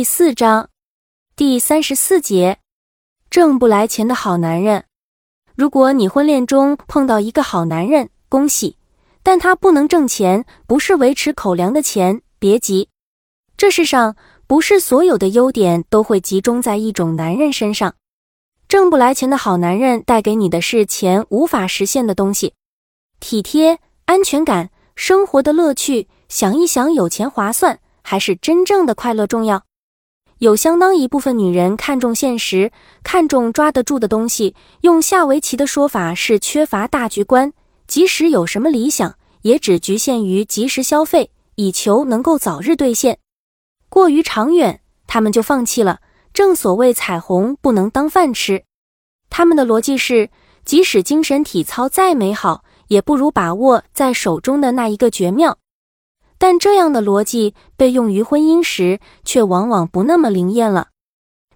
第四章第三十四节，挣不来钱的好男人。如果你婚恋中碰到一个好男人，恭喜，但他不能挣钱，不是维持口粮的钱，别急。这世上不是所有的优点都会集中在一种男人身上。挣不来钱的好男人带给你的是钱无法实现的东西：体贴、安全感、生活的乐趣。想一想，有钱划算还是真正的快乐重要？有相当一部分女人看重现实，看重抓得住的东西。用下围棋的说法是缺乏大局观，即使有什么理想，也只局限于及时消费，以求能够早日兑现。过于长远，他们就放弃了。正所谓彩虹不能当饭吃，他们的逻辑是，即使精神体操再美好，也不如把握在手中的那一个绝妙。但这样的逻辑被用于婚姻时，却往往不那么灵验了。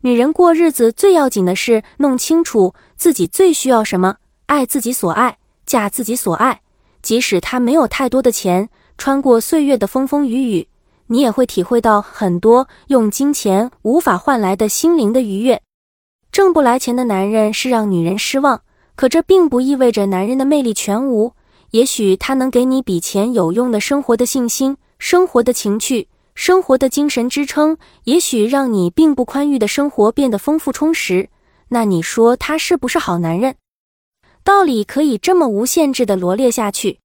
女人过日子最要紧的是弄清楚自己最需要什么，爱自己所爱，嫁自己所爱。即使她没有太多的钱，穿过岁月的风风雨雨，你也会体会到很多用金钱无法换来的心灵的愉悦。挣不来钱的男人是让女人失望，可这并不意味着男人的魅力全无。也许他能给你比钱有用的生活的信心、生活的情趣、生活的精神支撑，也许让你并不宽裕的生活变得丰富充实。那你说他是不是好男人？道理可以这么无限制的罗列下去，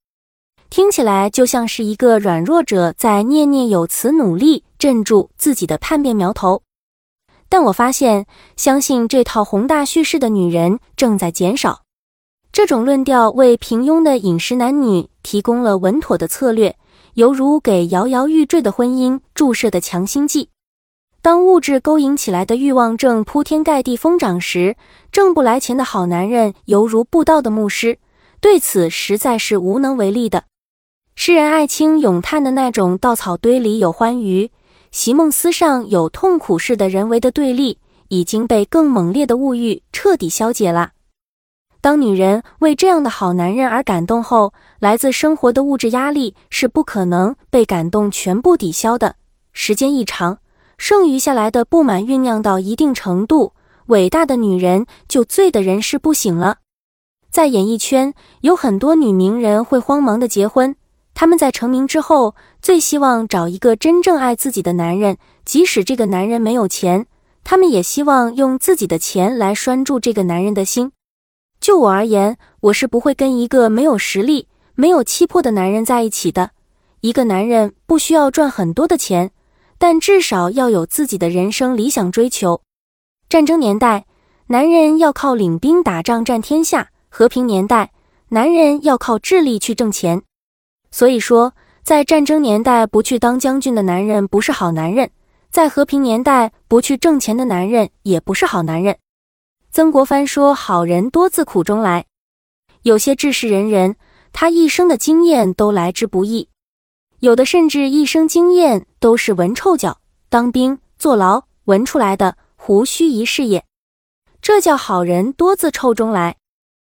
听起来就像是一个软弱者在念念有词，努力镇住自己的叛变苗头。但我发现，相信这套宏大叙事的女人正在减少。这种论调为平庸的饮食男女提供了稳妥的策略，犹如给摇摇欲坠的婚姻注射的强心剂。当物质勾引起来的欲望正铺天盖地疯长时，挣不来钱的好男人犹如布道的牧师，对此实在是无能为力的。诗人艾青咏叹的那种稻草堆里有欢愉，席梦思上有痛苦式的人为的对立，已经被更猛烈的物欲彻底消解了。当女人为这样的好男人而感动后，来自生活的物质压力是不可能被感动全部抵消的。时间一长，剩余下来的不满酝酿到一定程度，伟大的女人就醉得人事不醒了。在演艺圈，有很多女名人会慌忙的结婚。他们在成名之后，最希望找一个真正爱自己的男人，即使这个男人没有钱，他们也希望用自己的钱来拴住这个男人的心。就我而言，我是不会跟一个没有实力、没有气魄的男人在一起的。一个男人不需要赚很多的钱，但至少要有自己的人生理想追求。战争年代，男人要靠领兵打仗占天下；和平年代，男人要靠智力去挣钱。所以说，在战争年代不去当将军的男人不是好男人，在和平年代不去挣钱的男人也不是好男人。曾国藩说：“好人多自苦中来。”有些志士仁人，他一生的经验都来之不易；有的甚至一生经验都是闻臭脚、当兵、坐牢闻出来的胡须一事也。这叫好人多自臭中来。